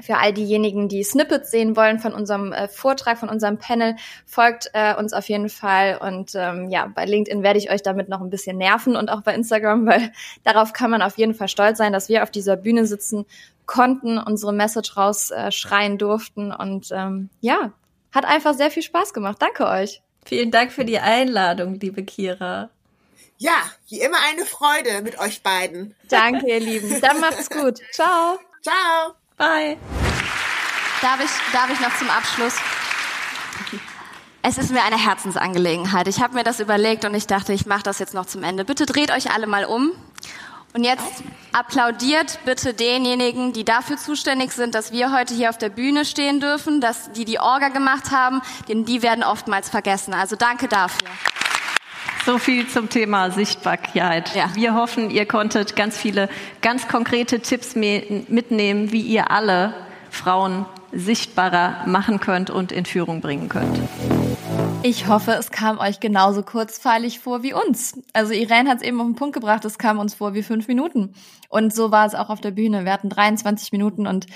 für all diejenigen, die Snippets sehen wollen von unserem äh, Vortrag, von unserem Panel, folgt äh, uns auf jeden Fall. Und ähm, ja, bei LinkedIn werde ich euch damit noch ein bisschen nerven und auch bei Instagram, weil darauf kann man auf jeden Fall stolz sein, dass wir auf dieser Bühne sitzen konnten, unsere Message rausschreien äh, durften. Und ähm, ja, hat einfach sehr viel Spaß gemacht. Danke euch. Vielen Dank für die Einladung, liebe Kira. Ja, wie immer eine Freude mit euch beiden. Danke, ihr Lieben. Dann macht's gut. Ciao. Ciao. Bye. Darf ich, darf ich noch zum Abschluss? Es ist mir eine Herzensangelegenheit. Ich habe mir das überlegt und ich dachte, ich mache das jetzt noch zum Ende. Bitte dreht euch alle mal um. Und jetzt applaudiert bitte denjenigen, die dafür zuständig sind, dass wir heute hier auf der Bühne stehen dürfen, dass die die Orga gemacht haben, denn die werden oftmals vergessen. Also danke dafür. So viel zum Thema Sichtbarkeit. Ja. Wir hoffen, ihr konntet ganz viele ganz konkrete Tipps mitnehmen, wie ihr alle Frauen sichtbarer machen könnt und in Führung bringen könnt. Ich hoffe, es kam euch genauso kurzfeilig vor wie uns. Also Irene hat es eben auf den Punkt gebracht, es kam uns vor wie fünf Minuten. Und so war es auch auf der Bühne. Wir hatten 23 Minuten und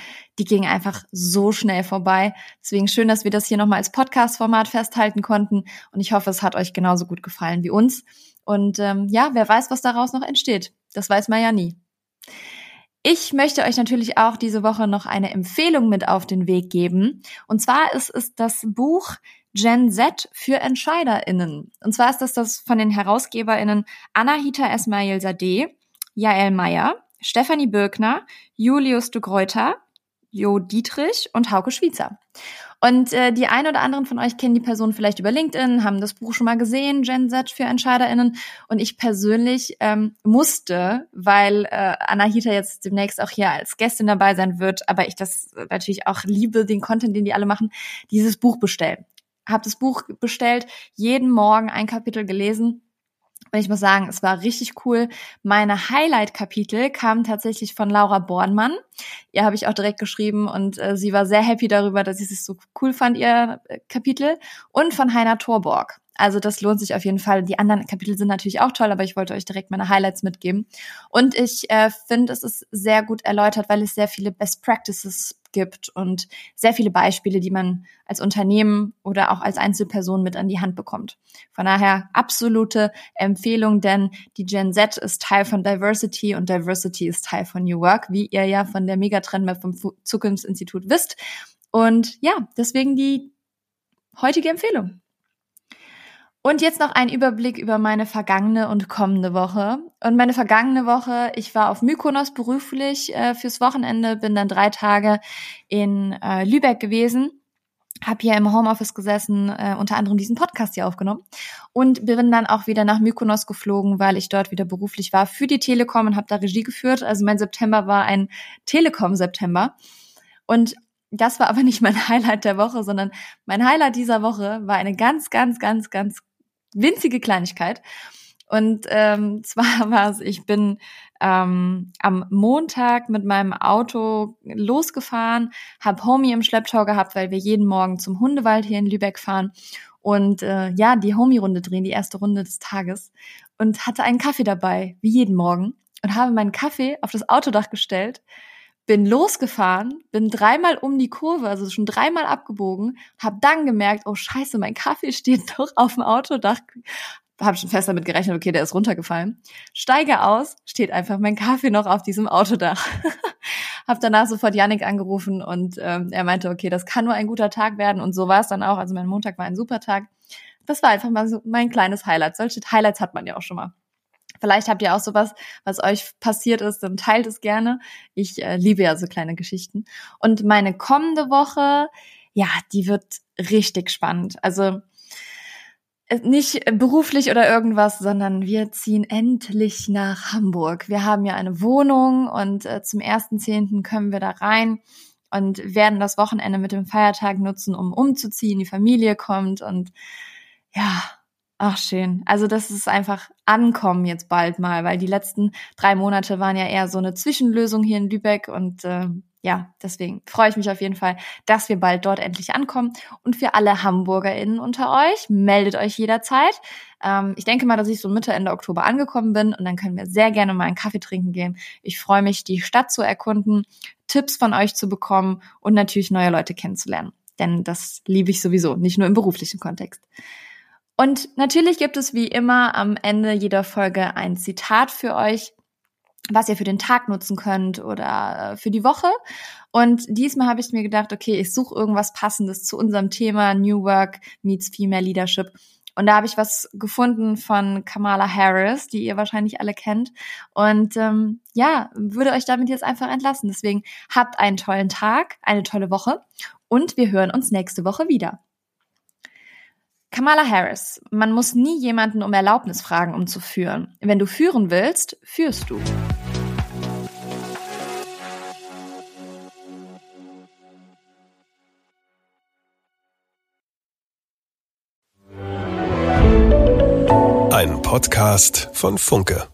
die gingen einfach so schnell vorbei. Deswegen schön, dass wir das hier nochmal als Podcast-Format festhalten konnten. Und ich hoffe, es hat euch genauso gut gefallen wie uns. Und ähm, ja, wer weiß, was daraus noch entsteht. Das weiß man ja nie. Ich möchte euch natürlich auch diese Woche noch eine Empfehlung mit auf den Weg geben. Und zwar ist es das Buch Gen Z für EntscheiderInnen. Und zwar ist das das von den HerausgeberInnen Anahita Esmail Sadeh, Jael Meyer, Stefanie Birkner, Julius de Greuter, Jo Dietrich und Hauke Schwiezer. Und äh, die ein oder anderen von euch kennen die Person vielleicht über LinkedIn, haben das Buch schon mal gesehen, Gen Z für EntscheiderInnen. Und ich persönlich ähm, musste, weil äh, Anahita jetzt demnächst auch hier als Gästin dabei sein wird, aber ich das natürlich auch liebe, den Content, den die alle machen, dieses Buch bestellen habe das Buch bestellt, jeden Morgen ein Kapitel gelesen. Und ich muss sagen, es war richtig cool. Meine Highlight-Kapitel kamen tatsächlich von Laura Bornmann. Ihr habe ich auch direkt geschrieben und äh, sie war sehr happy darüber, dass ich es so cool fand, ihr äh, Kapitel. Und von Heiner Thorborg. Also das lohnt sich auf jeden Fall. Die anderen Kapitel sind natürlich auch toll, aber ich wollte euch direkt meine Highlights mitgeben. Und ich äh, finde, es ist sehr gut erläutert, weil es sehr viele Best Practices gibt und sehr viele Beispiele, die man als Unternehmen oder auch als Einzelperson mit an die Hand bekommt. Von daher absolute Empfehlung, denn die Gen Z ist Teil von Diversity und Diversity ist Teil von New Work, wie ihr ja von der Megatrendmap vom Zukunftsinstitut wisst. Und ja, deswegen die heutige Empfehlung. Und jetzt noch ein Überblick über meine vergangene und kommende Woche. Und meine vergangene Woche, ich war auf Mykonos beruflich äh, fürs Wochenende, bin dann drei Tage in äh, Lübeck gewesen, habe hier im Homeoffice gesessen, äh, unter anderem diesen Podcast hier aufgenommen und bin dann auch wieder nach Mykonos geflogen, weil ich dort wieder beruflich war für die Telekom und habe da Regie geführt. Also mein September war ein Telekom-September. Und das war aber nicht mein Highlight der Woche, sondern mein Highlight dieser Woche war eine ganz, ganz, ganz, ganz winzige Kleinigkeit. Und ähm, zwar war es, ich bin ähm, am Montag mit meinem Auto losgefahren, habe Homie im Schlepptau gehabt, weil wir jeden Morgen zum Hundewald hier in Lübeck fahren. Und äh, ja, die Homie-Runde drehen, die erste Runde des Tages. Und hatte einen Kaffee dabei, wie jeden Morgen. Und habe meinen Kaffee auf das Autodach gestellt, bin losgefahren, bin dreimal um die Kurve, also schon dreimal abgebogen, habe dann gemerkt, oh scheiße, mein Kaffee steht doch auf dem Autodach. Habe schon fest damit gerechnet, okay, der ist runtergefallen. Steige aus, steht einfach mein Kaffee noch auf diesem Autodach. habe danach sofort Yannick angerufen und ähm, er meinte, okay, das kann nur ein guter Tag werden und so war es dann auch. Also mein Montag war ein super Tag. Das war einfach mal so mein kleines Highlight. Solche Highlights hat man ja auch schon mal. Vielleicht habt ihr auch sowas, was euch passiert ist, dann teilt es gerne. Ich äh, liebe ja so kleine Geschichten. Und meine kommende Woche, ja, die wird richtig spannend. Also äh, nicht beruflich oder irgendwas, sondern wir ziehen endlich nach Hamburg. Wir haben ja eine Wohnung und äh, zum ersten Zehnten können wir da rein und werden das Wochenende mit dem Feiertag nutzen, um umzuziehen. Die Familie kommt und ja, Ach, schön. Also das ist einfach ankommen jetzt bald mal, weil die letzten drei Monate waren ja eher so eine Zwischenlösung hier in Lübeck und äh, ja, deswegen freue ich mich auf jeden Fall, dass wir bald dort endlich ankommen. Und für alle HamburgerInnen unter euch, meldet euch jederzeit. Ähm, ich denke mal, dass ich so Mitte, Ende Oktober angekommen bin und dann können wir sehr gerne mal einen Kaffee trinken gehen. Ich freue mich, die Stadt zu erkunden, Tipps von euch zu bekommen und natürlich neue Leute kennenzulernen. Denn das liebe ich sowieso, nicht nur im beruflichen Kontext. Und natürlich gibt es wie immer am Ende jeder Folge ein Zitat für euch, was ihr für den Tag nutzen könnt oder äh, für die Woche. Und diesmal habe ich mir gedacht, okay, ich suche irgendwas Passendes zu unserem Thema New Work meets Female Leadership. Und da habe ich was gefunden von Kamala Harris, die ihr wahrscheinlich alle kennt. Und ähm, ja, würde euch damit jetzt einfach entlassen. Deswegen habt einen tollen Tag, eine tolle Woche und wir hören uns nächste Woche wieder. Kamala Harris, man muss nie jemanden um Erlaubnis fragen, um zu führen. Wenn du führen willst, führst du. Ein Podcast von Funke.